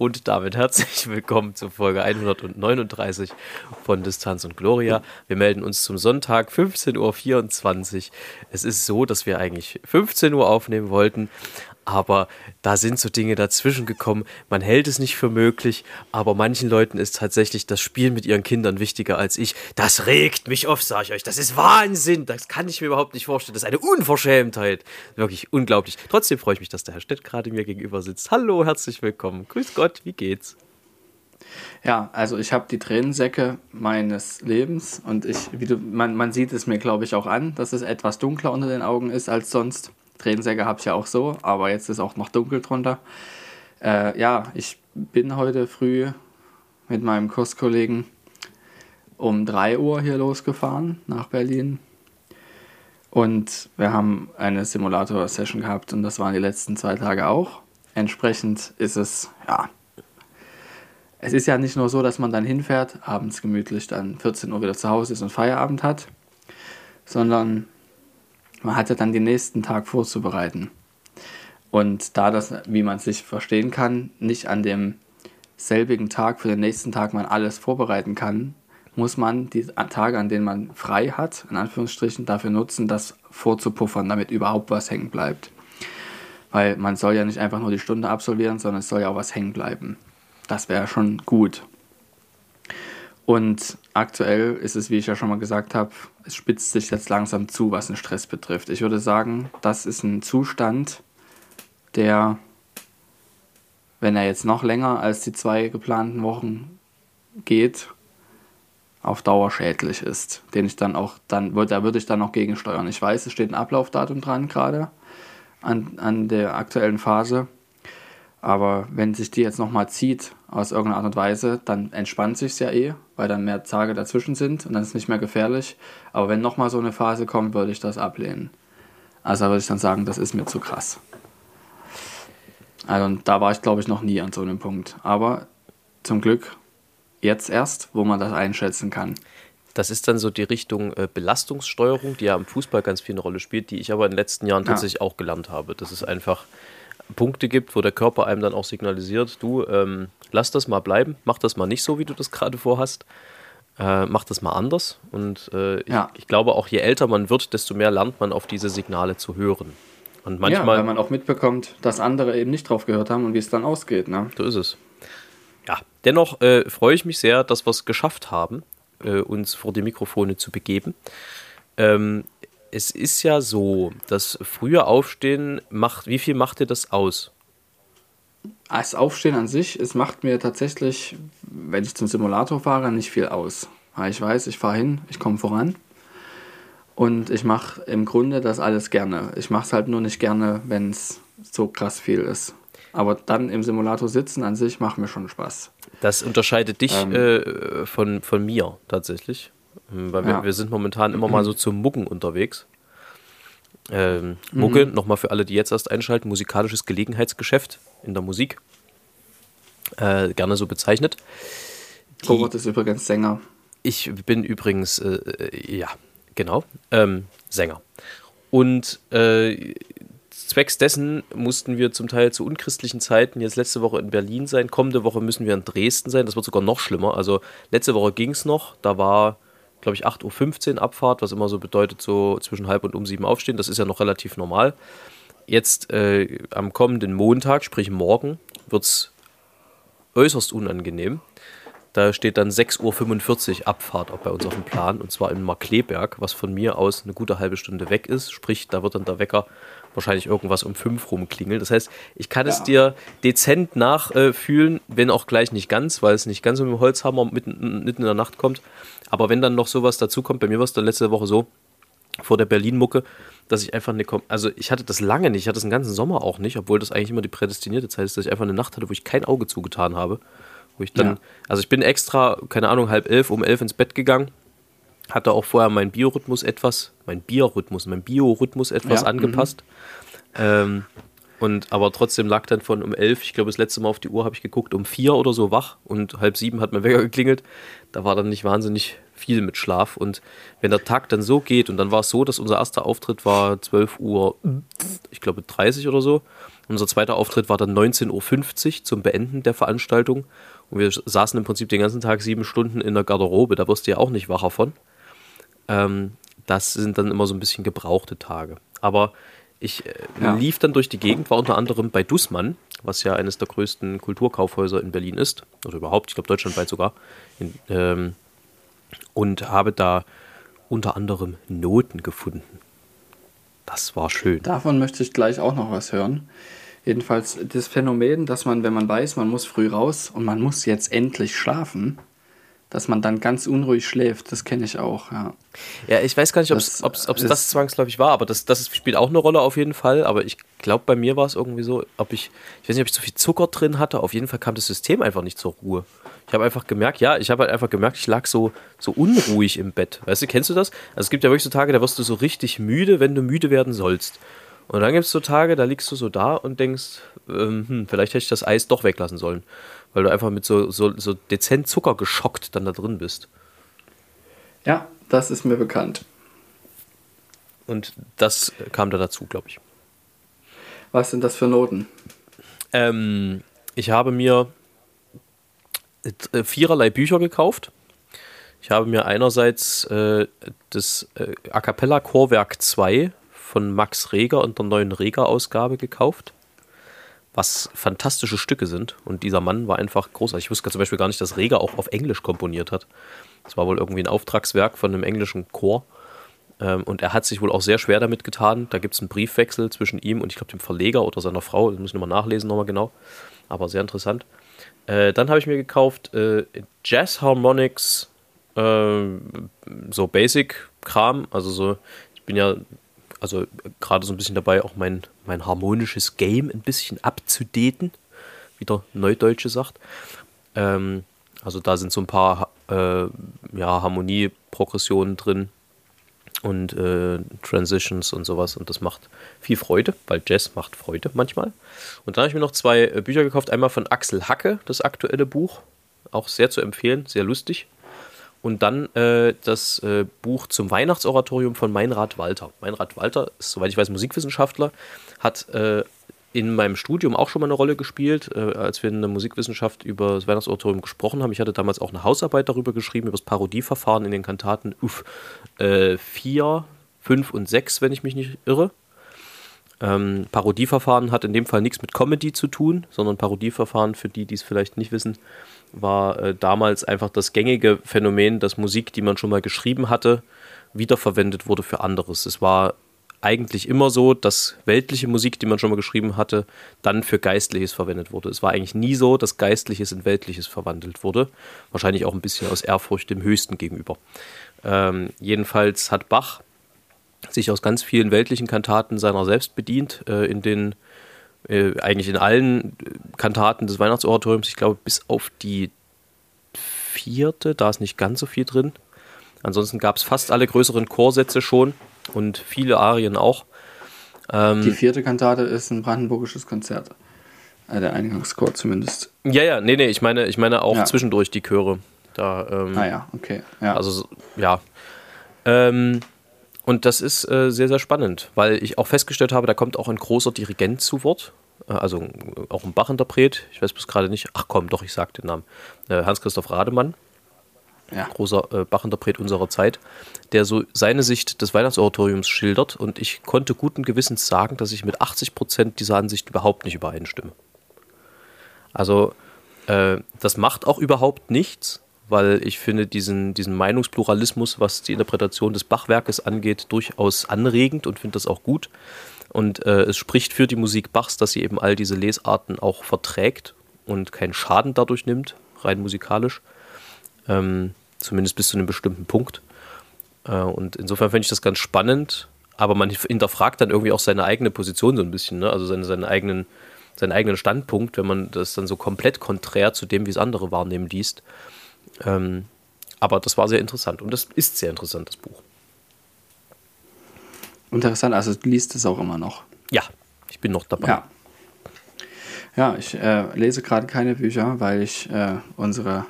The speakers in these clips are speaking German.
Und damit herzlich willkommen zur Folge 139 von Distanz und Gloria. Wir melden uns zum Sonntag 15.24 Uhr. Es ist so, dass wir eigentlich 15 Uhr aufnehmen wollten, aber da sind so Dinge dazwischen gekommen. Man hält es nicht für möglich, aber manchen Leuten ist tatsächlich das Spiel mit ihren Kindern wichtiger als ich. Das regt mich auf, sage ich euch. Das ist Wahnsinn. Das kann ich mir überhaupt nicht vorstellen. Das ist eine Unverschämtheit. Wirklich unglaublich. Trotzdem freue ich mich, dass der Herr Stett gerade mir gegenüber sitzt. Hallo, herzlich willkommen. Grüß Gott, wie geht's? Ja, also ich habe die Tränensäcke meines Lebens und ich, wie du, man, man sieht es mir, glaube ich, auch an, dass es etwas dunkler unter den Augen ist als sonst. Tränensäcke habe ich ja auch so, aber jetzt ist auch noch dunkel drunter. Äh, ja, ich bin heute früh mit meinem Kurskollegen um 3 Uhr hier losgefahren nach Berlin. Und wir haben eine Simulator-Session gehabt und das waren die letzten zwei Tage auch. Entsprechend ist es, ja, es ist ja nicht nur so, dass man dann hinfährt, abends gemütlich dann 14 Uhr wieder zu Hause ist und Feierabend hat, sondern man hat ja dann den nächsten Tag vorzubereiten. Und da das, wie man sich verstehen kann, nicht an dem selbigen Tag für den nächsten Tag man alles vorbereiten kann, muss man die Tage, an denen man frei hat, in Anführungsstrichen, dafür nutzen, das vorzupuffern, damit überhaupt was hängen bleibt. Weil man soll ja nicht einfach nur die Stunde absolvieren, sondern es soll ja auch was hängen bleiben. Das wäre schon gut. Und aktuell ist es, wie ich ja schon mal gesagt habe, es spitzt sich jetzt langsam zu, was den Stress betrifft. Ich würde sagen, das ist ein Zustand, der, wenn er jetzt noch länger als die zwei geplanten Wochen geht, auf Dauer schädlich ist, den ich dann auch, dann, da würde ich dann noch gegensteuern. Ich weiß, es steht ein Ablaufdatum dran gerade an, an der aktuellen Phase. Aber wenn sich die jetzt nochmal zieht aus irgendeiner Art und Weise, dann entspannt sich ja eh, weil dann mehr Tage dazwischen sind und dann ist es nicht mehr gefährlich. Aber wenn nochmal so eine Phase kommt, würde ich das ablehnen. Also würde ich dann sagen, das ist mir zu krass. Also da war ich, glaube ich, noch nie an so einem Punkt. Aber zum Glück jetzt erst, wo man das einschätzen kann. Das ist dann so die Richtung äh, Belastungssteuerung, die ja im Fußball ganz viel eine Rolle spielt, die ich aber in den letzten Jahren tatsächlich ja. auch gelernt habe. Das ist einfach Punkte gibt, wo der Körper einem dann auch signalisiert, du, ähm, lass das mal bleiben, mach das mal nicht so, wie du das gerade vorhast. Äh, mach das mal anders. Und äh, ja. ich, ich, glaube, auch je älter man wird, desto mehr lernt man auf diese Signale zu hören. Und manchmal. Ja, weil man auch mitbekommt, dass andere eben nicht drauf gehört haben und wie es dann ausgeht. Ne? So ist es. Ja, dennoch äh, freue ich mich sehr, dass wir es geschafft haben, äh, uns vor die Mikrofone zu begeben. Ähm, es ist ja so, das frühe Aufstehen macht, wie viel macht dir das aus? Das Aufstehen an sich, es macht mir tatsächlich, wenn ich zum Simulator fahre, nicht viel aus. Weil ich weiß, ich fahre hin, ich komme voran und ich mache im Grunde das alles gerne. Ich mache es halt nur nicht gerne, wenn es so krass viel ist. Aber dann im Simulator sitzen an sich macht mir schon Spaß. Das unterscheidet dich ähm, äh, von, von mir tatsächlich. Ähm, weil wir, ja. wir sind momentan immer mal so zum Mucken unterwegs. Ähm, Mucke, mhm. nochmal für alle, die jetzt erst einschalten, musikalisches Gelegenheitsgeschäft in der Musik. Äh, gerne so bezeichnet. Die, Robert ist übrigens Sänger. Ich bin übrigens, äh, äh, ja, genau, ähm, Sänger. Und äh, zwecks dessen mussten wir zum Teil zu unchristlichen Zeiten jetzt letzte Woche in Berlin sein. Kommende Woche müssen wir in Dresden sein. Das wird sogar noch schlimmer. Also letzte Woche ging es noch. Da war glaube ich, 8.15 Uhr Abfahrt, was immer so bedeutet, so zwischen halb und um sieben aufstehen. Das ist ja noch relativ normal. Jetzt äh, am kommenden Montag, sprich morgen, wird es äußerst unangenehm. Da steht dann 6.45 Uhr Abfahrt auch bei uns auf dem Plan und zwar in Markleberg, was von mir aus eine gute halbe Stunde weg ist. Sprich, da wird dann der Wecker wahrscheinlich irgendwas um fünf rumklingeln. Das heißt, ich kann ja. es dir dezent nachfühlen, äh, wenn auch gleich nicht ganz, weil es nicht ganz mit dem Holzhammer mitten, mitten in der Nacht kommt. Aber wenn dann noch sowas dazu kommt, bei mir war es dann letzte Woche so, vor der Berlin-Mucke, dass ich einfach eine, also ich hatte das lange nicht, ich hatte das den ganzen Sommer auch nicht, obwohl das eigentlich immer die prädestinierte Zeit ist, dass ich einfach eine Nacht hatte, wo ich kein Auge zugetan habe. Wo ich dann, ja. also ich bin extra, keine Ahnung, halb elf, um elf ins Bett gegangen, Hatte auch vorher meinen Biorhythmus etwas, mein Biorhythmus, mein Biorhythmus etwas Ja, angepasst. Ähm, und aber trotzdem lag dann von um elf, ich glaube das letzte Mal auf die Uhr habe ich geguckt, um vier oder so wach und halb sieben hat mein Wecker geklingelt. Da war dann nicht wahnsinnig viel mit Schlaf. Und wenn der Tag dann so geht, und dann war es so, dass unser erster Auftritt war 12 Uhr, ich glaube 30 oder so. Unser zweiter Auftritt war dann 19.50 Uhr zum Beenden der Veranstaltung. Und wir saßen im Prinzip den ganzen Tag sieben Stunden in der Garderobe. Da wirst du ja auch nicht wacher von. Ähm, das sind dann immer so ein bisschen gebrauchte Tage. Aber ich äh, Ja. lief dann durch die Gegend, war unter anderem bei Dussmann, was ja eines der größten Kulturkaufhäuser in Berlin ist, oder überhaupt, ich glaube deutschlandweit sogar, in, ähm, und habe da unter anderem Noten gefunden. Das war schön. Davon möchte ich gleich auch noch was hören. Jedenfalls das Phänomen, dass man, wenn man weiß, man muss früh raus und man muss jetzt endlich schlafen, dass man dann ganz unruhig schläft, das kenne ich auch, ja. Ja, ich weiß gar nicht, ob es das zwangsläufig war, aber das, das spielt auch eine Rolle auf jeden Fall. Aber ich glaube, bei mir war es irgendwie so, ob ich, ich weiß nicht, ob ich zu viel Zucker drin hatte. Auf jeden Fall kam das System einfach nicht zur Ruhe. Ich habe einfach gemerkt, ja, ich habe halt einfach gemerkt, ich lag so, so unruhig im Bett. Weißt du, kennst du das? Also es gibt ja wirklich so Tage, da wirst du so richtig müde, wenn du müde werden sollst. Und dann gibt es so Tage, da liegst du so da und denkst, ähm, hm, vielleicht hätte ich das Eis doch weglassen sollen. Weil du einfach mit so, so, so dezent Zucker geschockt dann da drin bist. Ja, das ist mir bekannt. Und das kam da dazu, glaube ich. Was sind das für Noten? Ähm, ich habe mir äh, viererlei Bücher gekauft. Ich habe mir einerseits äh, das äh, A Cappella Chorwerk 2 von Max Reger und der neuen Reger-Ausgabe gekauft, was fantastische Stücke sind. Und dieser Mann war einfach großartig. Ich wusste zum Beispiel gar nicht, dass Reger auch auf Englisch komponiert hat. Das war wohl irgendwie ein Auftragswerk von einem englischen Chor. Ähm, und er hat sich wohl auch sehr schwer damit getan. Da gibt es einen Briefwechsel zwischen ihm und ich glaube dem Verleger oder seiner Frau. Das muss ich nochmal nachlesen, nochmal genau. Aber sehr interessant. Äh, dann habe ich mir gekauft äh, Jazz Harmonics, äh, so Basic-Kram. Also so, ich bin ja also gerade so ein bisschen dabei, auch mein, mein harmonisches Game ein bisschen abzudaten, wie der Neudeutsche sagt. Ähm, also da sind so ein paar äh, ja, Harmonie-Progressionen drin und äh, Transitions und sowas und das macht viel Freude, weil Jazz macht Freude manchmal. Und dann habe ich mir noch zwei äh, Bücher gekauft, einmal von Axel Hacke, das aktuelle Buch, auch sehr zu empfehlen, sehr lustig. Und dann äh, das äh, Buch zum Weihnachtsoratorium von Meinrad Walter. Meinrad Walter ist, soweit ich weiß, Musikwissenschaftler, hat äh, in meinem Studium auch schon mal eine Rolle gespielt, äh, als wir in der Musikwissenschaft über das Weihnachtsoratorium gesprochen haben. Ich hatte damals auch eine Hausarbeit darüber geschrieben, über das Parodieverfahren in den Kantaten uff, äh, 4, 5 und 6, wenn ich mich nicht irre. Ähm, Parodieverfahren hat in dem Fall nichts mit Comedy zu tun, sondern Parodieverfahren, für die, die es vielleicht nicht wissen, war äh, damals einfach das gängige Phänomen, dass Musik, die man schon mal geschrieben hatte, wiederverwendet wurde für anderes. Es war eigentlich immer so, dass weltliche Musik, die man schon mal geschrieben hatte, dann für Geistliches verwendet wurde. Es war eigentlich nie so, dass Geistliches in Weltliches verwandelt wurde. Wahrscheinlich auch ein bisschen aus Ehrfurcht dem Höchsten gegenüber. Ähm, jedenfalls hat Bach sich aus ganz vielen weltlichen Kantaten seiner selbst bedient, äh, in den äh, eigentlich in allen Kantaten des Weihnachtsoratoriums, ich glaube bis auf die vierte, da ist nicht ganz so viel drin. Ansonsten gab es fast alle größeren Chorsätze schon und viele Arien auch. Ähm, Die vierte Kantate ist ein brandenburgisches Konzert. Äh, der Eingangschor zumindest. ja, ja, nee, nee, ich meine, ich meine auch Ja. zwischendurch die Chöre. Da, ähm, Ah ja, okay. Ja. Also so- ja. Ähm, und das ist äh, sehr, sehr spannend, weil ich auch festgestellt habe, da kommt auch ein großer Dirigent zu Wort. Äh, Also äh, auch ein Bachinterpret. Ich weiß bis gerade nicht. Ach komm, doch, ich sag den Namen. Äh, Hans-Christoph Rademann, ja. großer Bachinterpret unserer Zeit, der so seine Sicht des Weihnachtsoratoriums schildert. Und ich konnte guten Gewissens sagen, dass ich mit 80 Prozent dieser Ansicht überhaupt nicht übereinstimme. Also, äh, das macht auch überhaupt nichts, weil ich finde diesen, diesen Meinungspluralismus, was die Interpretation des Bachwerkes angeht, durchaus anregend und finde das auch gut. Und äh, es spricht für die Musik Bachs, dass sie eben all diese Lesarten auch verträgt und keinen Schaden dadurch nimmt, rein musikalisch. Ähm, zumindest bis zu einem bestimmten Punkt. Äh, und insofern finde ich das ganz spannend, aber man hinterfragt dann irgendwie auch seine eigene Position so ein bisschen, ne? also seine, seinen, eigenen, seinen eigenen Standpunkt, wenn man das dann so komplett konträr zu dem, wie es andere wahrnehmen, liest. Ähm, aber das war sehr interessant und das ist sehr interessant, das Buch. Interessant, also du liest es auch immer noch. Ja, ich bin noch dabei. Ja. Ja, ich äh, lese gerade keine Bücher, weil ich äh, unsere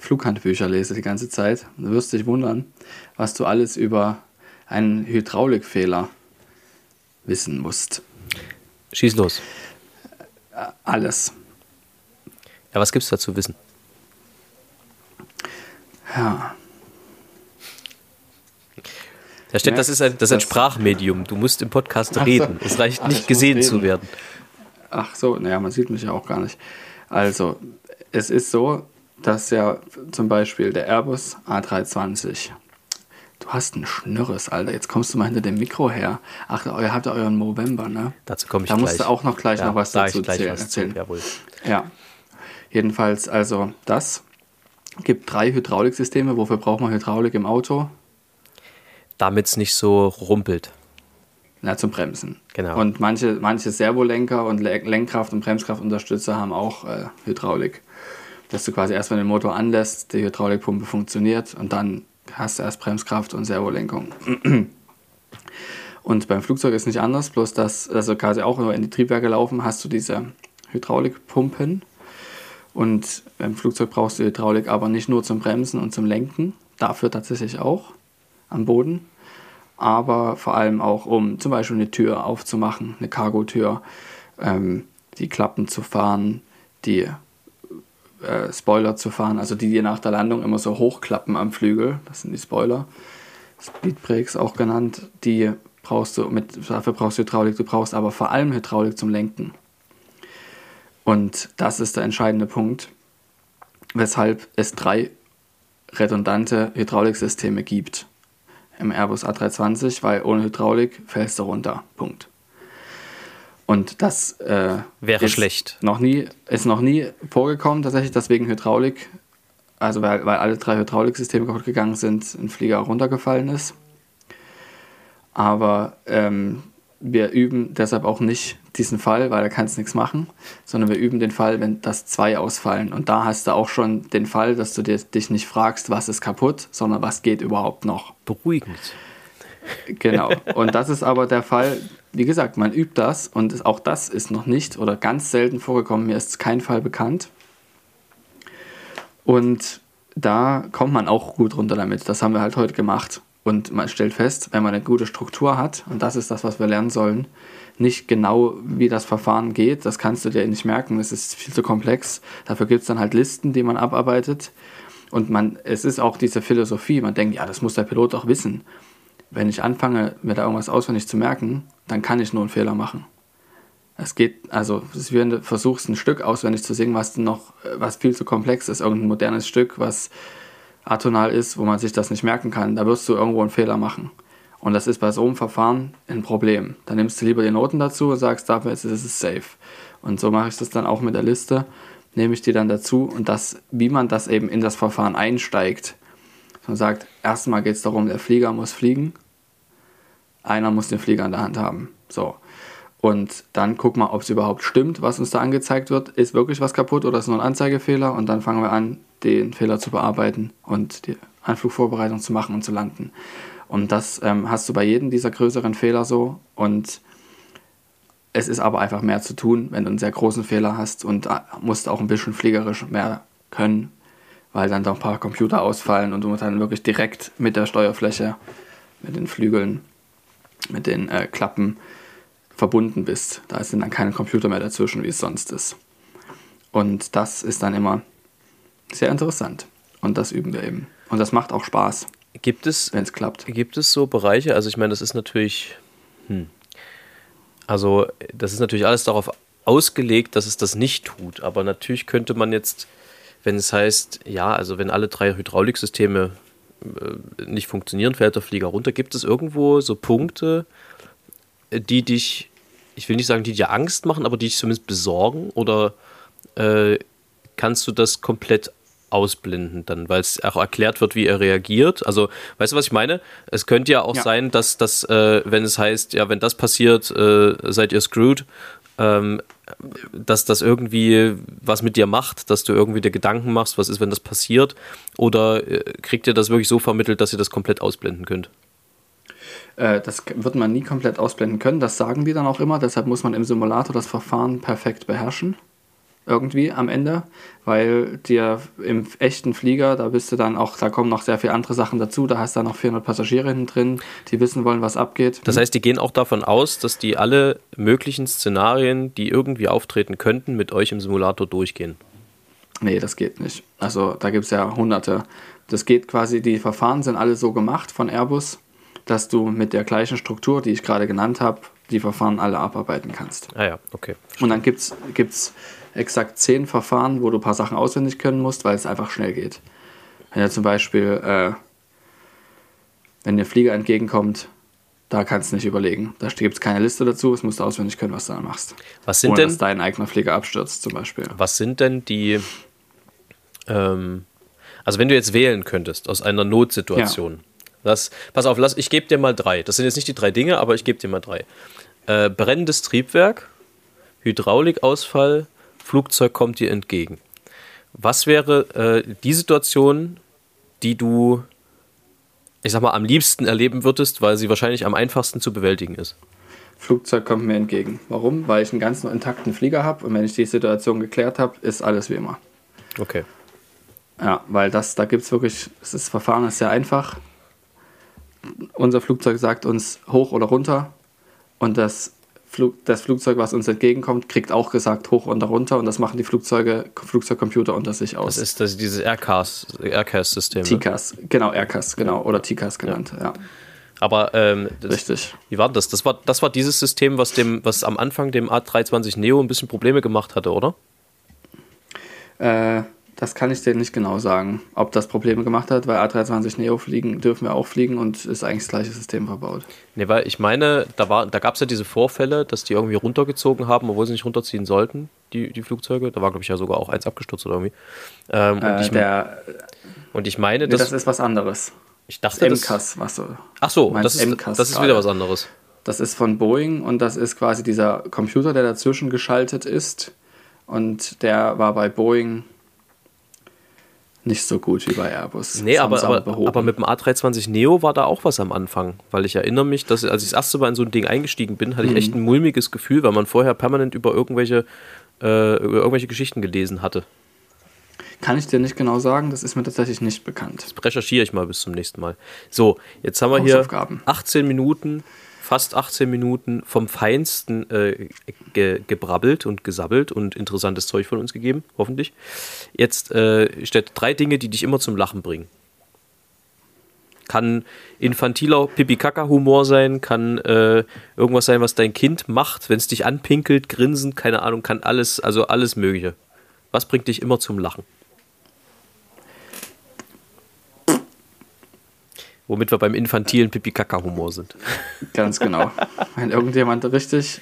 Flughandbücher lese die ganze Zeit. Du wirst dich wundern, was du alles über einen Hydraulikfehler wissen musst. Schieß los. Alles. Ja, was gibt es da zu wissen? Ja. Da steht, das ist ein, das ist ein Sprachmedium. Du musst im Podcast so. reden. Es reicht nicht ich gesehen zu werden. Ach so, naja, man sieht mich ja auch gar nicht. Also, es ist so, dass ja zum Beispiel der Airbus A320, du hast einen Schnürres, Alter, jetzt kommst du mal hinter dem Mikro her. Ach, ihr habt ja euren November, ne? Dazu komme ich Da gleich. musst du auch noch gleich Ja, noch was sag dazu ich gleich erzählen. was erzählen. Jawohl. Ja, jedenfalls, also das gibt drei Hydrauliksysteme. Wofür braucht man Hydraulik im Auto? Damit es nicht so rumpelt. Na, zum Bremsen. Genau. Und manche, manche Servolenker und Le- Lenkkraft- und Bremskraftunterstützer haben auch äh, Hydraulik. Dass du quasi erst, wenn du den Motor anlässt, die Hydraulikpumpe funktioniert und dann hast du erst Bremskraft und Servolenkung. Und beim Flugzeug ist nicht anders, bloß dass, also quasi auch nur in die Triebwerke laufen, hast du diese Hydraulikpumpen. Und beim Flugzeug brauchst du Hydraulik aber nicht nur zum Bremsen und zum Lenken, dafür tatsächlich auch am Boden, aber vor allem auch, um zum Beispiel eine Tür aufzumachen, eine Cargotür, ähm, die Klappen zu fahren, die äh, Spoiler zu fahren, also die, die nach der Landung immer so hochklappen am Flügel, das sind die Spoiler, Speedbrakes auch genannt, die brauchst du, mit, dafür brauchst du Hydraulik, du brauchst aber vor allem Hydraulik zum Lenken. Und das ist der entscheidende Punkt, weshalb es drei redundante Hydrauliksysteme gibt im Airbus A320, weil ohne Hydraulik fällst du runter. Punkt. Und das äh, Wäre ist schlecht. Noch nie, ist noch nie vorgekommen, tatsächlich, dass wegen Hydraulik, also weil, weil alle drei Hydrauliksysteme kaputt gegangen sind, ein Flieger runtergefallen ist. Aber ähm, wir üben deshalb auch nicht diesen Fall, weil da kannst du nichts machen, sondern wir üben den Fall, wenn das zwei ausfallen. Und da hast du auch schon den Fall, dass du dir, dich nicht fragst, was ist kaputt, sondern was geht überhaupt noch. Beruhigend. Genau. Und das ist aber der Fall, wie gesagt, man übt das und auch das ist noch nicht oder ganz selten vorgekommen. Mir ist kein Fall bekannt. Und da kommt man auch gut runter damit. Das haben wir halt heute gemacht. Und man stellt fest, wenn man eine gute Struktur hat, und das ist das, was wir lernen sollen, nicht genau, wie das Verfahren geht, das kannst du dir nicht merken, das ist viel zu komplex. Dafür gibt es dann halt Listen, die man abarbeitet. Und man, es ist auch diese Philosophie, man denkt, ja, das muss der Pilot auch wissen. Wenn ich anfange, mir da irgendwas auswendig zu merken, dann kann ich nur einen Fehler machen. Es geht, also, es wie wenn du versuchst, ein Stück auswendig zu singen, was noch, was viel zu komplex ist, irgendein modernes Stück, was atonal ist, wo man sich das nicht merken kann, da wirst du irgendwo einen Fehler machen. Und das ist bei so einem Verfahren ein Problem. Dann nimmst du lieber die Noten dazu und sagst, dafür ist es safe. Und so mache ich das dann auch mit der Liste, nehme ich die dann dazu und das, wie man das eben in das Verfahren einsteigt. Man sagt, erstmal geht es darum, der Flieger muss fliegen, einer muss den Flieger in der Hand haben. So. Und dann guck mal, ob es überhaupt stimmt, was uns da angezeigt wird. Ist wirklich was kaputt oder ist nur ein Anzeigefehler? Und dann fangen wir an, den Fehler zu bearbeiten und die Anflugvorbereitung zu machen und zu landen. Und das ähm, hast du bei jedem dieser größeren Fehler so. Und es ist aber einfach mehr zu tun, wenn du einen sehr großen Fehler hast und äh, musst auch ein bisschen fliegerisch mehr können, weil dann doch ein paar Computer ausfallen und du dann wirklich direkt mit der Steuerfläche, mit den Flügeln, mit den äh, Klappen verbunden bist. Da sind dann keine Computer mehr dazwischen, wie es sonst ist. Und das ist dann immer sehr interessant. Und das üben wir eben. Und das macht auch Spaß, Gibt es, wenn es klappt. gibt es so Bereiche, also ich meine, das ist natürlich, hm, also das ist natürlich alles darauf ausgelegt, dass es das nicht tut, aber natürlich könnte man jetzt, wenn es heißt, ja, also wenn alle drei Hydrauliksysteme äh, nicht funktionieren, fällt der Flieger runter, gibt es irgendwo so Punkte, die dich, ich will nicht sagen, die dir Angst machen, aber die dich zumindest besorgen oder äh, kannst du das komplett ausblenden dann, weil es auch erklärt wird, wie er reagiert. Also, weißt du, was ich meine? Es könnte ja auch Ja. sein, dass das, äh, wenn es heißt, ja, wenn das passiert, äh, seid ihr screwed, ähm, dass das irgendwie was mit dir macht, dass du irgendwie dir Gedanken machst, was ist, wenn das passiert? Oder äh, kriegt ihr das wirklich so vermittelt, dass ihr das komplett ausblenden könnt? Äh, das wird man nie komplett ausblenden können, das sagen die dann auch immer, deshalb muss man im Simulator das Verfahren perfekt beherrschen irgendwie am Ende, weil dir im echten Flieger, da bist du dann auch, da kommen noch sehr viele andere Sachen dazu, da hast du dann noch 400 Passagiere hinten drin, die wissen wollen, was abgeht. Das heißt, die gehen auch davon aus, dass die alle möglichen Szenarien, die irgendwie auftreten könnten, mit euch im Simulator durchgehen. Nee, das geht nicht. Also da gibt es ja hunderte. Das geht quasi, die Verfahren sind alle so gemacht von Airbus, dass du mit der gleichen Struktur, die ich gerade genannt habe, die Verfahren alle abarbeiten kannst. Ah ja, okay. Und dann gibt es exakt zehn Verfahren, wo du ein paar Sachen auswendig können musst, weil es einfach schnell geht. Wenn dir zum Beispiel, äh, wenn dir Flieger entgegenkommt, da kannst du nicht überlegen. Da gibt es keine Liste dazu, es musst du auswendig können, was du dann machst. Was sind Ohne, denn, dass dein eigener Flieger abstürzt, zum Beispiel. was sind denn die, ähm, also wenn du jetzt wählen könntest aus einer Notsituation, das, pass auf, lass, ich gebe dir mal drei. Das sind jetzt nicht die drei Dinge, aber ich gebe dir mal drei. Äh, brennendes Triebwerk, Hydraulikausfall, Flugzeug kommt dir entgegen. Was wäre äh, die Situation, die du, ich sag mal, am liebsten erleben würdest, weil sie wahrscheinlich am einfachsten zu bewältigen ist? Flugzeug kommt mir entgegen. Warum? Weil ich einen ganz intakten Flieger habe und wenn ich die Situation geklärt habe, ist alles wie immer. Okay. Ja, weil das, da gibt es wirklich, das Verfahren ist sehr einfach. Unser Flugzeug sagt uns hoch oder runter und das, Flug, das Flugzeug, was uns entgegenkommt, kriegt auch gesagt hoch oder runter und das machen die Flugzeuge, Flugzeugcomputer unter sich aus. Das ist das, dieses Aircast-System. TCAS, genau, Aircas, genau, oder TCAS genannt, ja. Aber ähm, das, Richtig. wie war das? Das war, das war dieses System, was, dem, was am Anfang dem A320 Neo ein bisschen Probleme gemacht hatte, oder? Äh, das kann ich dir nicht genau sagen, ob das Probleme gemacht hat, weil A320 Neo fliegen dürfen wir auch fliegen und ist eigentlich das gleiche System verbaut. Nee, weil ich meine, da, war, da gab es ja diese Vorfälle, dass die irgendwie runtergezogen haben, obwohl sie nicht runterziehen sollten, die, die Flugzeuge. Da war, glaube ich, ja sogar auch eins abgestürzt oder irgendwie. Ähm, und, Äh, ich, der, und ich meine, nee, das, das ist was anderes. ich dachte, das, MCAS, was du. ach so, das ist, MCAS das ist gerade. wieder was anderes. Das ist von Boeing und das ist quasi dieser Computer, der dazwischen geschaltet ist. Und der war bei Boeing nicht so gut wie bei Airbus. Nee, Das aber, aber, aber mit dem A320 Neo war da auch was am Anfang. Weil ich erinnere mich, dass als ich das erste Mal in so ein Ding eingestiegen bin, hatte ich echt ein mulmiges Gefühl, weil man vorher permanent über irgendwelche, äh, über irgendwelche Geschichten gelesen hatte. Kann ich dir nicht genau sagen, das ist mir tatsächlich nicht bekannt. Recherchiere ich mal bis zum nächsten Mal. So, jetzt haben wir hier Hausaufgaben. 18 Minuten, fast 18 Minuten vom Feinsten äh, ge gebrabbelt und gesabbelt und interessantes Zeug von uns gegeben, hoffentlich. Jetzt äh, steht drei Dinge, die dich immer zum Lachen bringen. Kann infantiler Pipi-Kaka-Humor sein, kann äh, irgendwas sein, was dein Kind macht, wenn es dich anpinkelt, grinsen, keine Ahnung, kann alles, also alles Mögliche. Was bringt dich immer zum Lachen? Womit wir beim infantilen Pipi-Kaka-Humor sind. Ganz genau. Wenn irgendjemand richtig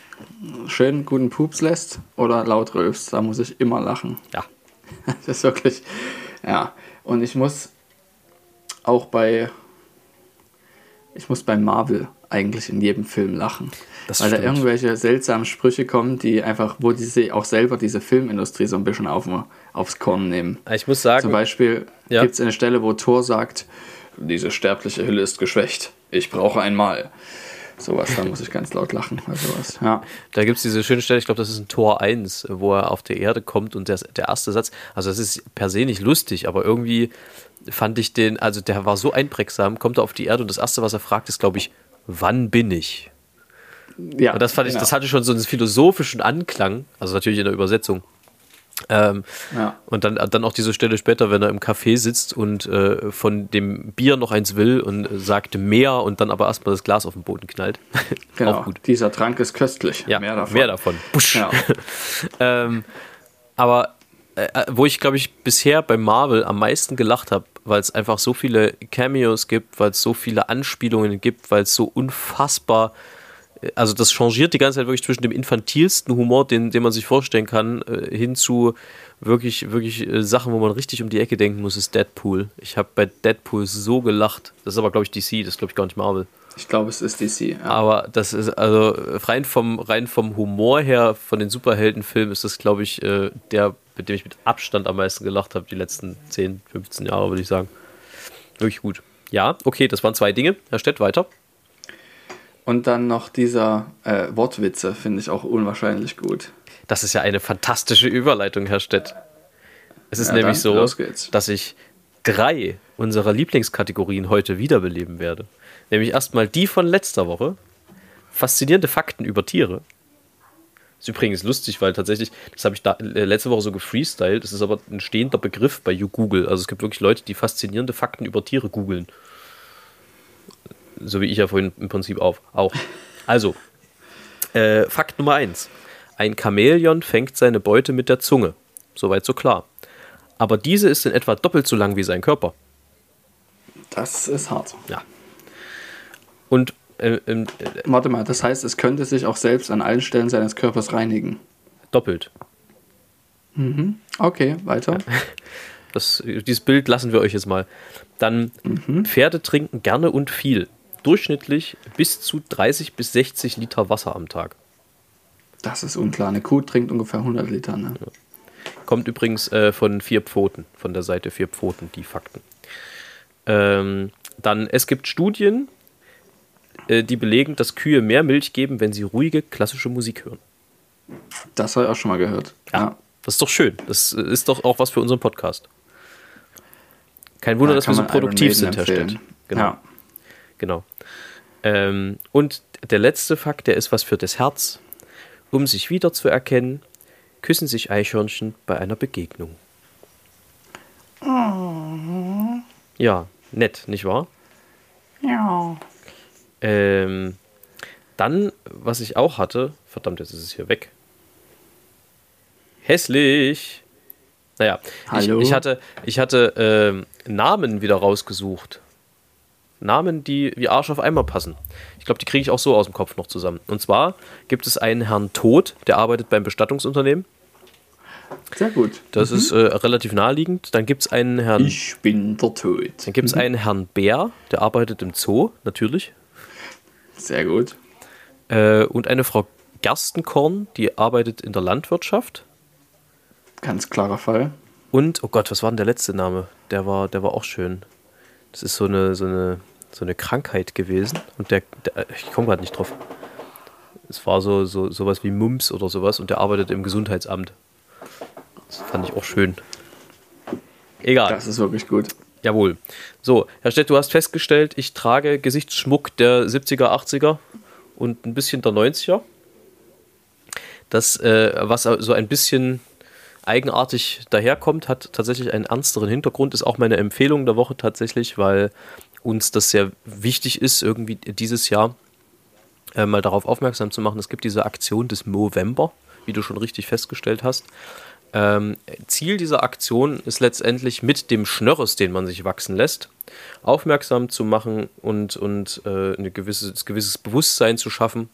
schön guten Pups lässt oder laut rülpst, da muss ich immer lachen. Ja. Das ist wirklich, ja. Und ich muss auch bei, ich muss bei Marvel eigentlich in jedem Film lachen. Das weil da stimmt. irgendwelche seltsamen Sprüche kommen, die einfach, wo die auch selber diese Filmindustrie so ein bisschen auf, aufs Korn nehmen. Ich muss sagen, Zum Beispiel Ja. gibt es eine Stelle, wo Thor sagt, diese sterbliche Hülle ist geschwächt. Ich brauche ein Mal. Sowas, da muss ich ganz laut lachen. sowas. Ja. Da gibt es diese schöne Stelle, ich glaube, das ist ein Tor 1, wo er auf der Erde kommt und der, der erste Satz, also das ist per se nicht lustig, aber irgendwie fand ich den, also der war so einprägsam, kommt er auf die Erde und das erste, was er fragt, ist, glaube ich, wann bin ich? ja Und das fand ich, genau. das hatte schon so einen philosophischen Anklang, also natürlich in der Übersetzung. Ähm, Ja. Und dann, dann auch diese Stelle später, wenn er im Café sitzt und äh, von dem Bier noch eins will und äh, sagt mehr und dann aber erstmal das Glas auf den Boden knallt. Genau, dieser Trank ist köstlich. Ja, mehr davon. Mehr davon. Busch. Ja. ähm, aber äh, äh, wo ich, glaube ich, bisher bei Marvel am meisten gelacht habe, weil es einfach so viele Cameos gibt, weil es so viele Anspielungen gibt, weil es so unfassbar, äh, also das changiert die ganze Zeit wirklich zwischen dem infantilsten Humor, den, den man sich vorstellen kann, äh, hin zu wirklich, wirklich äh, Sachen, wo man richtig um die Ecke denken muss, ist Deadpool. Ich habe bei Deadpool so gelacht. Das ist aber, glaube ich, DC, das ist, glaube ich, gar nicht Marvel. Ich glaube, es ist DC. Ja. Aber das ist, also rein vom, rein vom Humor her, von den Superheldenfilmen, ist das, glaube ich, äh, der, mit dem ich mit Abstand am meisten gelacht habe, die letzten 10, 15 Jahre, würde ich sagen. Wirklich gut. Ja, okay, das waren zwei Dinge. Herr Stett, weiter. Und dann noch dieser äh, Wortwitze, finde ich auch unwahrscheinlich gut. Das ist ja eine fantastische Überleitung, Herr Stett. Es ist Ja, nämlich so, dass ich drei unserer Lieblingskategorien heute wiederbeleben werde. Nämlich erstmal die von letzter Woche. Faszinierende Fakten über Tiere. Ist übrigens lustig, weil tatsächlich, das habe ich da, äh, letzte Woche so gefreestylt, das ist aber ein stehender Begriff bei Google. Also es gibt wirklich Leute, die faszinierende Fakten über Tiere googeln. So wie ich ja vorhin im Prinzip auf, auch. Also, äh, Fakt Nummer eins: Ein Chamäleon fängt seine Beute mit der Zunge. Soweit so klar. Aber diese ist in etwa doppelt so lang wie sein Körper. Das ist hart. Ja. Und äh, ähm, äh, Warte mal, das heißt, es könnte sich auch selbst an allen Stellen seines Körpers reinigen. doppelt. Okay, weiter. Das, dieses Bild lassen wir euch jetzt mal. Dann Pferde trinken gerne und viel. Durchschnittlich bis zu 30 bis 60 Liter Wasser am Tag. Das ist unklar. Eine Kuh trinkt ungefähr 100 Liter. Ne? Kommt übrigens äh, von vier Pfoten, von der Seite vier Pfoten, die Fakten. Ähm, dann, es gibt Studien, äh, die belegen, dass Kühe mehr Milch geben, wenn sie ruhige, klassische Musik hören. Das habe ich auch schon mal gehört. Ja. Das ist doch schön. Das äh, ist doch auch was für unseren Podcast. Kein Wunder, Da dass wir so produktiv sind, Herr. Stett. Genau. Genau. Ähm, und der letzte Fakt, der ist was für das Herz. Um sich wiederzuerkennen, küssen sich Eichhörnchen bei einer Begegnung. Ja, nett, nicht wahr? Ja. Ähm, dann, was ich auch hatte, verdammt, jetzt ist es hier weg. Hässlich. Naja, ich, Hallo? ich hatte, ich hatte ähm, Namen wieder rausgesucht. Namen, die wie Arsch auf Eimer passen. Ich glaube, die kriege ich auch so aus dem Kopf noch zusammen. Und zwar gibt es einen Herrn Tod, der arbeitet beim Bestattungsunternehmen. Sehr gut. Das ist äh, relativ naheliegend. Dann gibt es einen Herrn, Ich bin der Tod. dann gibt es einen Herrn Bär, der arbeitet im Zoo, natürlich. Sehr gut. Äh, und eine Frau Gerstenkorn, die arbeitet in der Landwirtschaft. Ganz klarer Fall. Und, oh Gott, was war denn der letzte Name? Der war, der war auch schön. Das ist so eine, so eine, so eine Krankheit gewesen. Und der, der ich komme gerade nicht drauf. Es war so, so sowas wie Mumps oder sowas und der arbeitet im Gesundheitsamt. Das fand ich auch schön. Egal. Das ist wirklich gut. Jawohl. So, Herr Stett, du hast festgestellt, ich trage Gesichtsschmuck der 70er, 80er und ein bisschen der 90er. Das, äh, was so ein bisschen eigenartig daherkommt, hat tatsächlich einen ernsteren Hintergrund, ist auch meine Empfehlung der Woche tatsächlich, weil uns das sehr wichtig ist, irgendwie dieses Jahr äh, mal darauf aufmerksam zu machen. Es gibt diese Aktion des Movember, wie du schon richtig festgestellt hast. Ähm, Ziel dieser Aktion ist letztendlich mit dem Schnörres, den man sich wachsen lässt, aufmerksam zu machen und, und äh, ein gewisses, gewisses Bewusstsein zu schaffen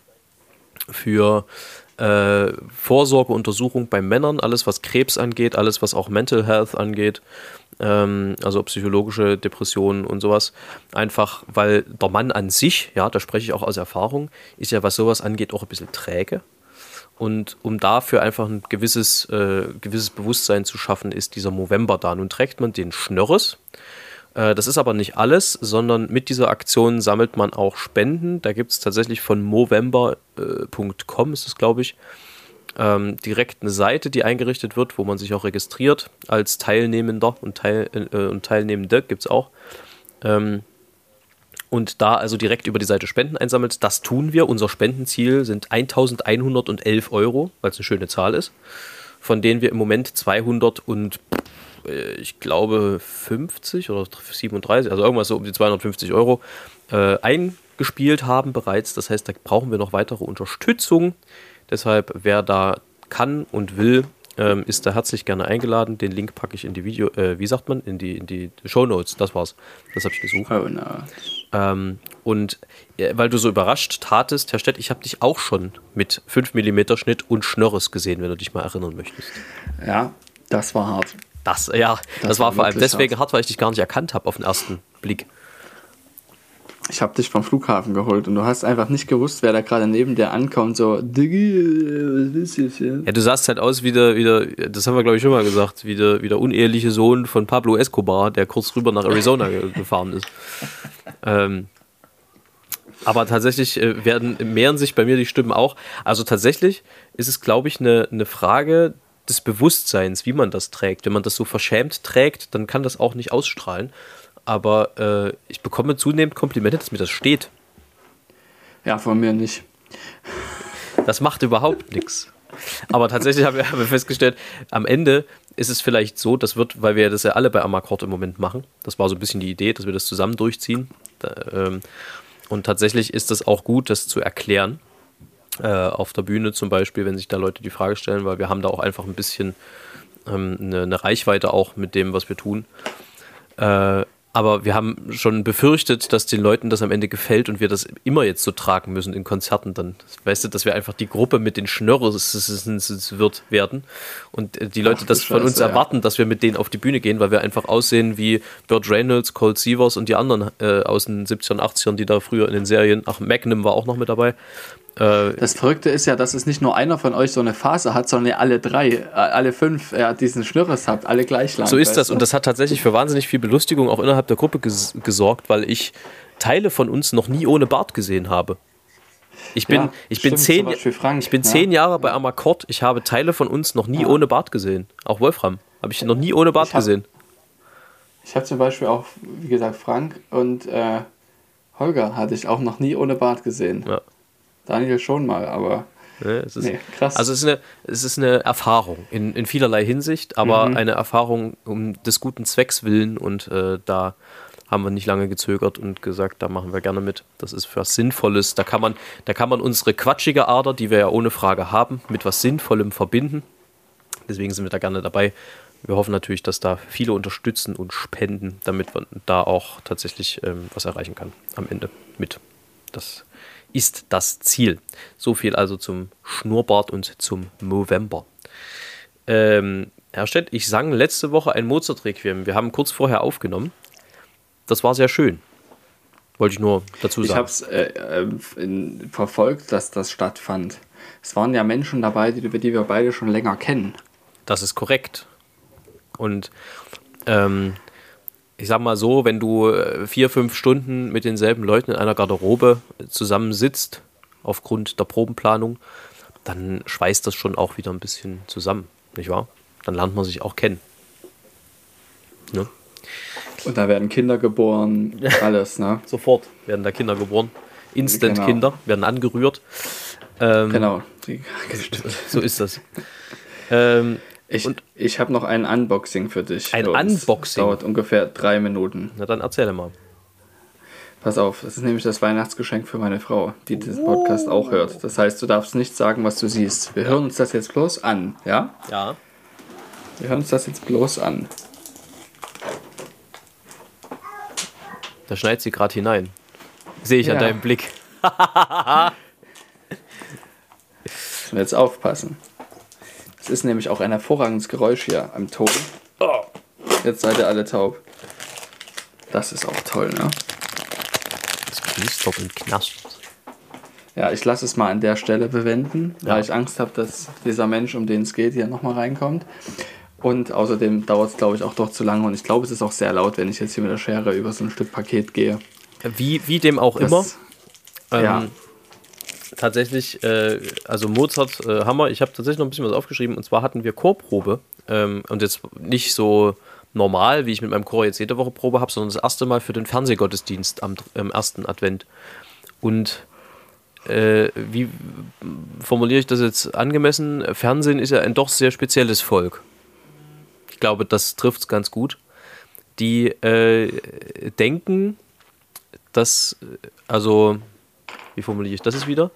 für äh, Vorsorgeuntersuchung bei Männern, alles was Krebs angeht, alles was auch Mental Health angeht, ähm, also psychologische Depressionen und sowas. Einfach, weil der Mann an sich, ja, da spreche ich auch aus Erfahrung, ist ja, was sowas angeht, auch ein bisschen träge. Und um dafür einfach ein gewisses, äh, gewisses Bewusstsein zu schaffen, ist dieser Movember da. Nun trägt man den Schnörres. Äh, das ist aber nicht alles, sondern mit dieser Aktion sammelt man auch Spenden. Da gibt es tatsächlich von movember.com, ist es glaube ich, ähm, direkt eine Seite, die eingerichtet wird, wo man sich auch registriert als Teilnehmender und, Teil, äh, und Teilnehmende gibt es auch. Ähm, und da also direkt über die Seite Spenden einsammelt. Das tun wir. Unser Spendenziel sind 1111 Euro, weil es eine schöne Zahl ist, von denen wir im Moment 200 und äh, ich glaube 50 oder 37, also irgendwas so um die 250 Euro äh, eingespielt haben bereits. Das heißt, da brauchen wir noch weitere Unterstützung. Deshalb, wer da kann und will, ähm, ist da herzlich gerne eingeladen. Den Link packe ich in die Video, äh, wie sagt man, in die, in die Show Notes. Das war's. Das habe ich gesucht. Oh, no. Ähm, und äh, weil du so überrascht tatest, Herr Stett, ich habe dich auch schon mit 5 mm Schnitt und Schnörres gesehen, wenn du dich mal erinnern möchtest. Ja, das war hart. Das, ja, das, Das war war vor allem deswegen hart. weil ich dich gar nicht erkannt habe auf den ersten Blick. Ich habe dich vom Flughafen geholt und du hast einfach nicht gewusst, wer da gerade neben dir ankommt. So, Diggi, was ist jetzt hier? Ja, du sahst halt aus wie der, wie der das haben wir glaube ich schon mal gesagt, wie der, wie der uneheliche Sohn von Pablo Escobar, der kurz rüber nach Arizona ge- gefahren ist. Ähm, aber tatsächlich äh, werden, mehren sich bei mir die Stimmen auch. Also tatsächlich ist es, glaube ich, eine, eine Frage des Bewusstseins, wie man das trägt. Wenn man das so verschämt trägt, dann kann das auch nicht ausstrahlen. Aber äh, ich bekomme zunehmend Komplimente, dass mir das steht. Ja, von mir nicht. Das macht überhaupt nichts. Aber tatsächlich haben wir, haben wir festgestellt, am Ende ist es vielleicht so, das wird, weil wir das ja alle bei Amakord im Moment machen, das war so ein bisschen die Idee, dass wir das zusammen durchziehen. Ähm, und tatsächlich ist es auch gut, das zu erklären. Äh, auf der Bühne zum Beispiel, wenn sich da Leute die Frage stellen, weil wir haben da auch einfach ein bisschen ähm, eine, eine Reichweite auch mit dem, was wir tun. Äh, aber wir haben schon befürchtet, dass den Leuten das am Ende gefällt und wir das immer jetzt so tragen müssen in Konzerten dann. Weißt du, dass wir einfach die Gruppe mit den Schnörres wird werden und äh, die Leute Ach das von uns Scheiße, ja. erwarten, dass wir mit denen auf die Bühne gehen, weil wir einfach aussehen wie Burt Reynolds, Colt Sievers und die anderen äh, aus den 70ern, 80ern, die da früher in den Serien, ach, Magnum war auch noch mit dabei. Äh, Das Verrückte ist ja, dass es nicht nur einer von euch so eine Phase hat, sondern ihr alle drei, äh, alle fünf ja, diesen Schnürres habt, alle gleich lang. So ist das und das hat tatsächlich für wahnsinnig viel Belustigung auch innerhalb der Gruppe ges gesorgt, weil ich Teile von uns noch nie ohne Bart gesehen habe. Ich bin, Ja, ich bin, stimmt, zehn, Frank, ich bin ja. zehn Jahre bei Amakord. Ich habe Teile von uns noch nie ohne Bart gesehen. Auch Wolfram habe ich noch nie ohne Bart Ich hab- gesehen. Ich habe zum Beispiel auch, wie gesagt, Frank und äh, Holger hatte ich auch noch nie ohne Bart gesehen. Ja. Daniel schon mal, aber Ne, es ist, nee, krass. Also es ist eine, es ist eine Erfahrung in, in vielerlei Hinsicht, aber Mhm. eine Erfahrung um des guten Zwecks willen und äh, da haben wir nicht lange gezögert und gesagt, da machen wir gerne mit. Das ist für was Sinnvolles. Da kann man, da kann man unsere quatschige Ader, die wir ja ohne Frage haben, mit was Sinnvollem verbinden. Deswegen sind wir da gerne dabei. Wir hoffen natürlich, dass da viele unterstützen und spenden, damit man da auch tatsächlich ähm, was erreichen kann am Ende mit. Das ist das Ziel. So viel also zum Schnurrbart und zum November. Ähm, Herr Stett, ich sang letzte Woche ein Mozart-Requiem. Wir haben kurz vorher aufgenommen. Das war sehr schön. Wollte ich nur dazu ich sagen. habe es äh, äh, verfolgt, dass das stattfand. Es waren ja Menschen dabei, die, die wir beide schon länger kennen. Das ist korrekt. Und ähm, ich sag mal so, wenn du äh, vier, fünf Stunden mit denselben Leuten in einer Garderobe zusammensitzt, aufgrund der Probenplanung, dann schweißt das schon auch wieder ein bisschen zusammen, nicht wahr? Dann lernt man sich auch kennen. Ne? Und da werden Kinder geboren, alles, ne? Sofort werden da Kinder geboren. Instant-Kinder Genau. werden angerührt. Ähm, Genau. So ist das. Ähm, Ich, Und- ich habe noch ein Unboxing für dich. Ein für. Unboxing? Dauert ungefähr drei Minuten. na dann erzähle mal. Pass auf, das ist nämlich das Weihnachtsgeschenk für meine Frau, die diesen Podcast auch hört. Das heißt, du darfst nicht sagen, was du siehst. Wir hören uns das jetzt bloß an, ja? Ja. Wir hören uns das jetzt bloß an. Da schneit sie gerade hinein. Sehe ich an Ja. deinem Blick. Jetzt aufpassen. Es ist nämlich auch ein hervorragendes Geräusch hier am Ton. Oh, jetzt seid ihr alle taub. Das ist auch toll, ne? Das knistert und knarscht. Ja, ich lasse es mal an der Stelle bewenden, Ja. weil ich Angst habe, dass dieser Mensch, um den es geht, hier nochmal reinkommt. Und außerdem dauert es, glaube ich, auch doch zu lange. Und ich glaube, es ist auch sehr laut, wenn ich jetzt hier mit der Schere über so ein Stück Paket gehe. Wie, wie dem auch Das- immer. Ähm, ja. Tatsächlich, äh, also Mozart äh, Hammer, ich habe tatsächlich noch ein bisschen was aufgeschrieben. Und zwar hatten wir Chorprobe. Ähm, und jetzt nicht so normal, wie ich mit meinem Chor jetzt jede Woche Probe habe, sondern das erste Mal für den Fernsehgottesdienst am, am ersten Advent. Und äh, wie formuliere ich das jetzt angemessen? Fernsehen ist ja ein doch sehr spezielles Volk. Ich glaube, das trifft es ganz gut. Die äh, denken, dass, äh, also, wie formuliere ich das jetzt wieder?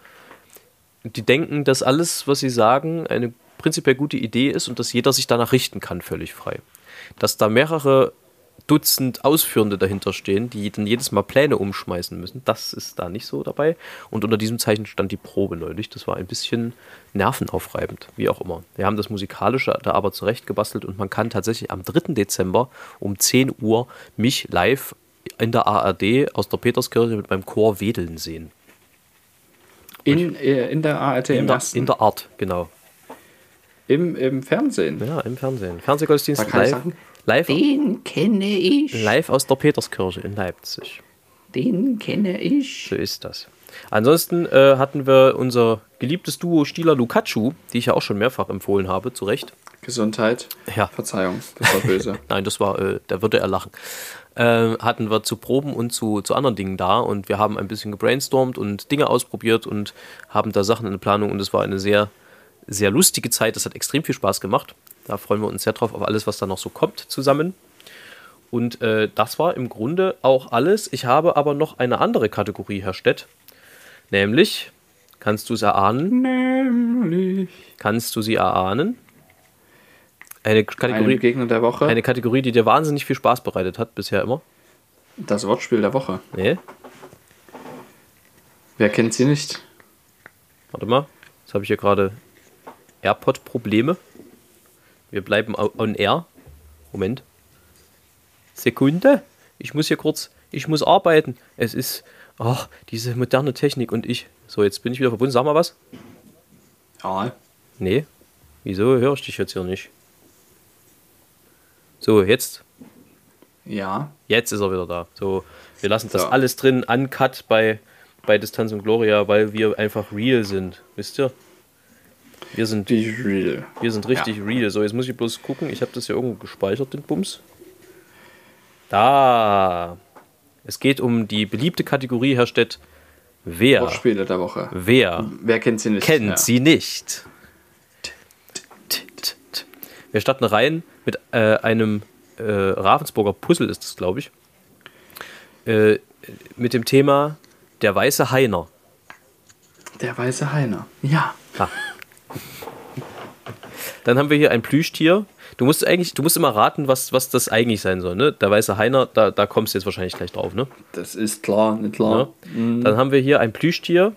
Die denken, dass alles, was sie sagen, eine prinzipiell gute Idee ist und dass jeder sich danach richten kann, völlig frei. Dass da mehrere Dutzend Ausführende dahinter stehen, die dann jedes Mal Pläne umschmeißen müssen, das ist da nicht so dabei. Und unter diesem Zeichen stand die Probe neulich. Das war ein bisschen nervenaufreibend, wie auch immer. Wir haben das Musikalische da aber zurechtgebastelt und man kann tatsächlich am 3. Dezember um 10 Uhr mich live in der ARD aus der Peterskirche mit meinem Chor wedeln sehen. In, äh, in der ART In im der, ersten. in der Art, genau. Im, Im Fernsehen. Ja, im Fernsehen. Fernsehgottesdienst live, sagen, live, Den kenne ich. live aus der Peterskirche in Leipzig. Den kenne ich. So ist das. Ansonsten äh, hatten wir unser geliebtes Duo Stila Lukacu, die ich ja auch schon mehrfach empfohlen habe, zu Recht. Gesundheit. Ja. Verzeihung, das war böse. Nein, das war, äh, da würde er lachen. Äh, hatten wir zu Proben und zu, zu anderen Dingen da und wir haben ein bisschen gebrainstormt und Dinge ausprobiert und haben da Sachen in der Planung und es war eine sehr, sehr lustige Zeit. Das hat extrem viel Spaß gemacht. Da freuen wir uns sehr drauf auf alles, was da noch so kommt zusammen. Und äh, das war im Grunde auch alles. Ich habe aber noch eine andere Kategorie, Herr Stett. Nämlich, kannst du es erahnen? Nämlich. Kannst du sie erahnen? Eine Kategorie, Begegnung der Woche. eine Kategorie, die dir wahnsinnig viel Spaß bereitet hat, bisher immer. das Wortspiel der Woche. Nee, Wer kennt sie nicht? warte mal. Jetzt habe ich hier gerade AirPod-Probleme. Wir bleiben on air. Moment. Sekunde. Ich muss hier kurz, ich muss arbeiten. Es ist, ach, diese moderne Technik und ich. So, jetzt bin ich wieder verbunden. Sag mal was. Ja. Nee. Wieso höre ich dich jetzt hier nicht? So, jetzt. Ja. Jetzt ist er wieder da. So, wir lassen das So. alles drin, uncut bei, bei Distanz und Gloria, weil wir einfach real sind. Wisst ihr? Wir sind, Die Real. wir sind richtig real. So, jetzt muss ich bloß gucken. Ich habe das hier irgendwo gespeichert, den Bums. Da. Es geht um die beliebte Kategorie, Herr Stett. Wer? Wortspiele der Woche. Wer Wer kennt sie nicht? kennt Ja. sie nicht? Wir starten rein mit äh, einem äh, Ravensburger Puzzle, ist es, glaube ich. Äh, mit dem Thema Der weiße Heiner. Der weiße Heiner. Ja. Ha. Dann haben wir hier ein Plüschtier. Du musst eigentlich, du musst immer raten, was, was das eigentlich sein soll. Ne? Der weiße Heiner, da, da kommst du jetzt wahrscheinlich gleich drauf. Ne? Das ist klar, nicht Ja. klar. Dann haben wir hier ein Plüschtier.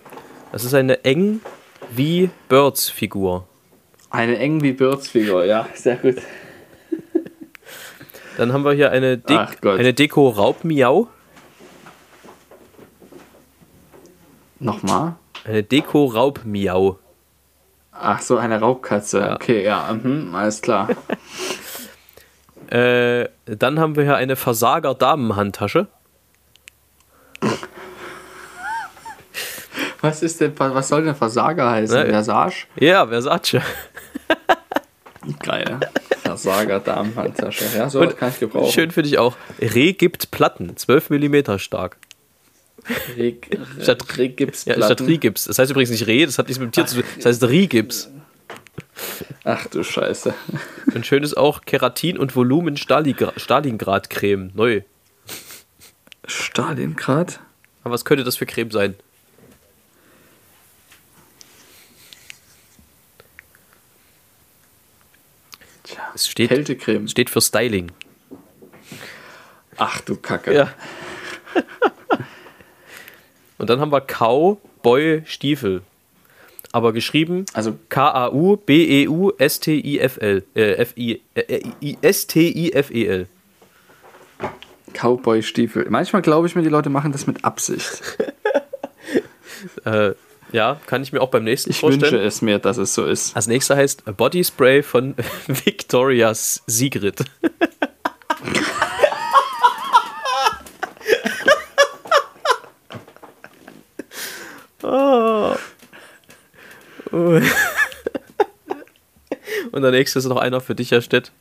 Das ist eine eng wie Birds Figur. Eine eng wie Birds-Figur, ja, sehr gut. Dann haben wir hier eine, De Ach eine Deko Raubmiau. Nochmal. Eine Deko Raubmiau. Ach so, eine Raubkatze. Ja. Okay, ja, mhm, alles klar. Äh, dann haben wir hier eine Versager Damenhandtasche. Was ist denn, was soll denn Versager heißen? Na, Versage? Ja, Versace. Versager Damenhandtasche. Ja, so kann ich gebrauchen. Schön finde ich auch. Reh gibt Platten, 12 mm stark. Reg, Statt- Regipsplatten. Ja, statt Rigips. Das heißt übrigens nicht Reh, das hat nichts mit dem Tier zu tun. Das heißt Rigips. Ach du Scheiße. Und schön ist auch Keratin und Volumen Stalingrad-Creme. Neu. Stalingrad? Aber was könnte das für Creme sein? Es steht, Kältecreme. steht für Styling. Ach du Kacke. Ja. Und dann haben wir Cowboy Stiefel. Aber geschrieben Also K-A-U-B-E-U-S-T-I-F-L. Äh, F-I, äh, I- S-T-I-F-E-L. Cowboy-Stiefel. Manchmal glaube ich mir, die Leute machen das mit Absicht. Äh, ja, kann ich mir auch beim nächsten Ich vorstellen. wünsche es mir, dass es so ist. Als nächster heißt Body Spray von Victoria's Sigrid. Und der nächste ist noch einer für dich, Herr Stett.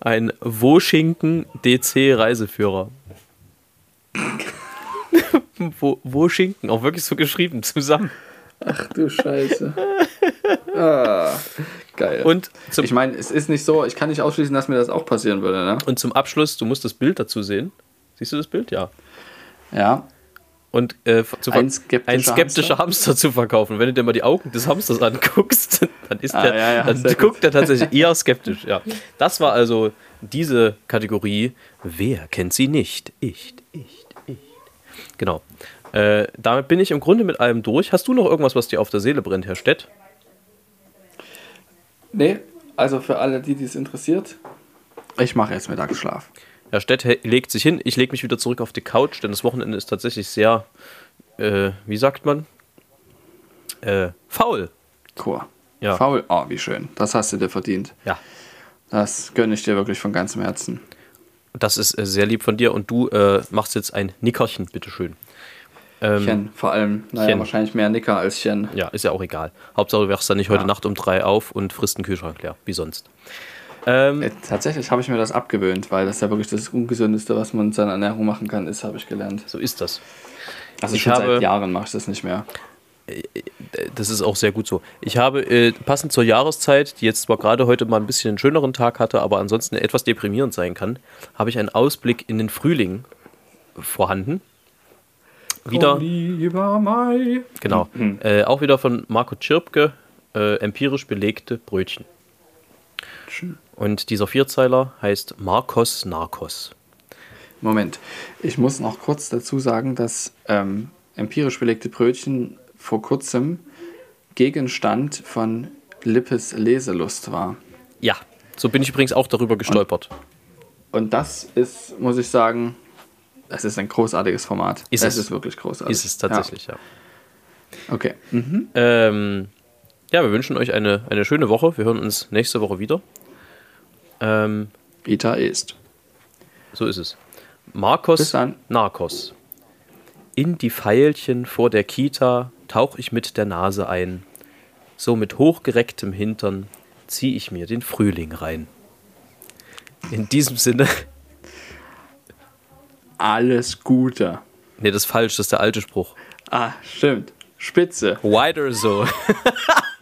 Ein Woschinken DC Reiseführer. Wo, Woschinken, auch wirklich so geschrieben, zusammen. Ach du Scheiße. ah, geil. Und zum, ich meine, es ist nicht so, ich kann nicht ausschließen, dass mir das auch passieren würde, ne? Und zum Abschluss, du musst das Bild dazu sehen. Siehst du das Bild? Ja. Ja. Und äh, Ein skeptischer ein skeptischer Hamster. zu verkaufen. Wenn du dir mal die Augen des Hamsters anguckst, dann ist Ah, der, ja, ja, dann guckt er tatsächlich eher skeptisch. Ja. Das war also diese Kategorie. Wer kennt sie nicht? Ich, ich, ich. Genau. Äh, damit bin ich im Grunde mit allem durch. Hast du noch irgendwas, was dir auf der Seele brennt, Herr Stett? Nee, also für alle, die dies interessiert, ich mache jetzt Mittagsschlaf. Herr Stett legt sich hin, ich lege mich wieder zurück auf die Couch, denn das Wochenende ist tatsächlich sehr, äh, wie sagt man? Äh, faul. Cool. Ja. Faul. Oh, wie schön. Das hast du dir verdient. Ja. Das gönne ich dir wirklich von ganzem Herzen. Das ist äh, sehr lieb von dir und du äh, machst jetzt ein Nickerchen, bitteschön. Ähm, Chen, vor allem, naja, Chen. wahrscheinlich mehr Nicker als Chen. Ja, ist ja auch egal. Hauptsache, du wachst dann nicht heute Ja. Nacht um drei auf und frisst einen Kühlschrank leer, wie sonst. Ähm, Äh, tatsächlich habe ich mir das abgewöhnt, weil das ja wirklich das Ungesündeste, was man in seiner Ernährung machen kann, ist, habe ich gelernt. so ist das. Also Ich schon habe- seit Jahren mache ich das nicht mehr. Das ist auch sehr gut so. Ich habe äh, passend zur Jahreszeit, die jetzt zwar gerade heute mal ein bisschen einen schöneren Tag hatte, aber ansonsten etwas deprimierend sein kann, habe ich einen Ausblick in den Frühling vorhanden. Wieder, lieber Mai. genau, äh, auch wieder von Marco Tschirpke, äh, empirisch belegte Brötchen. Und dieser Vierzeiler heißt Marcos Narcos. Moment, ich muss noch kurz dazu sagen, dass ähm, empirisch belegte Brötchen vor kurzem Gegenstand von Lippes Leselust war. Ja, so bin ich übrigens auch darüber gestolpert. Und das ist, muss ich sagen, das ist ein großartiges Format. Ist es es. ist wirklich großartig. Ist es tatsächlich, ja. Ja. Okay. Mhm. Ähm, ja, wir wünschen euch eine, eine schöne Woche. Wir hören uns nächste Woche wieder. Ähm, Vita ist. so ist es. Marcos dann. Narcos. In die Veilchen vor der Kita tauch ich mit der Nase ein. So mit hochgerecktem Hintern zieh ich mir den Frühling rein. In diesem Sinne, Alles Gute. nee, das ist falsch, das ist der alte Spruch. Ah, stimmt. Spitze. Wider so.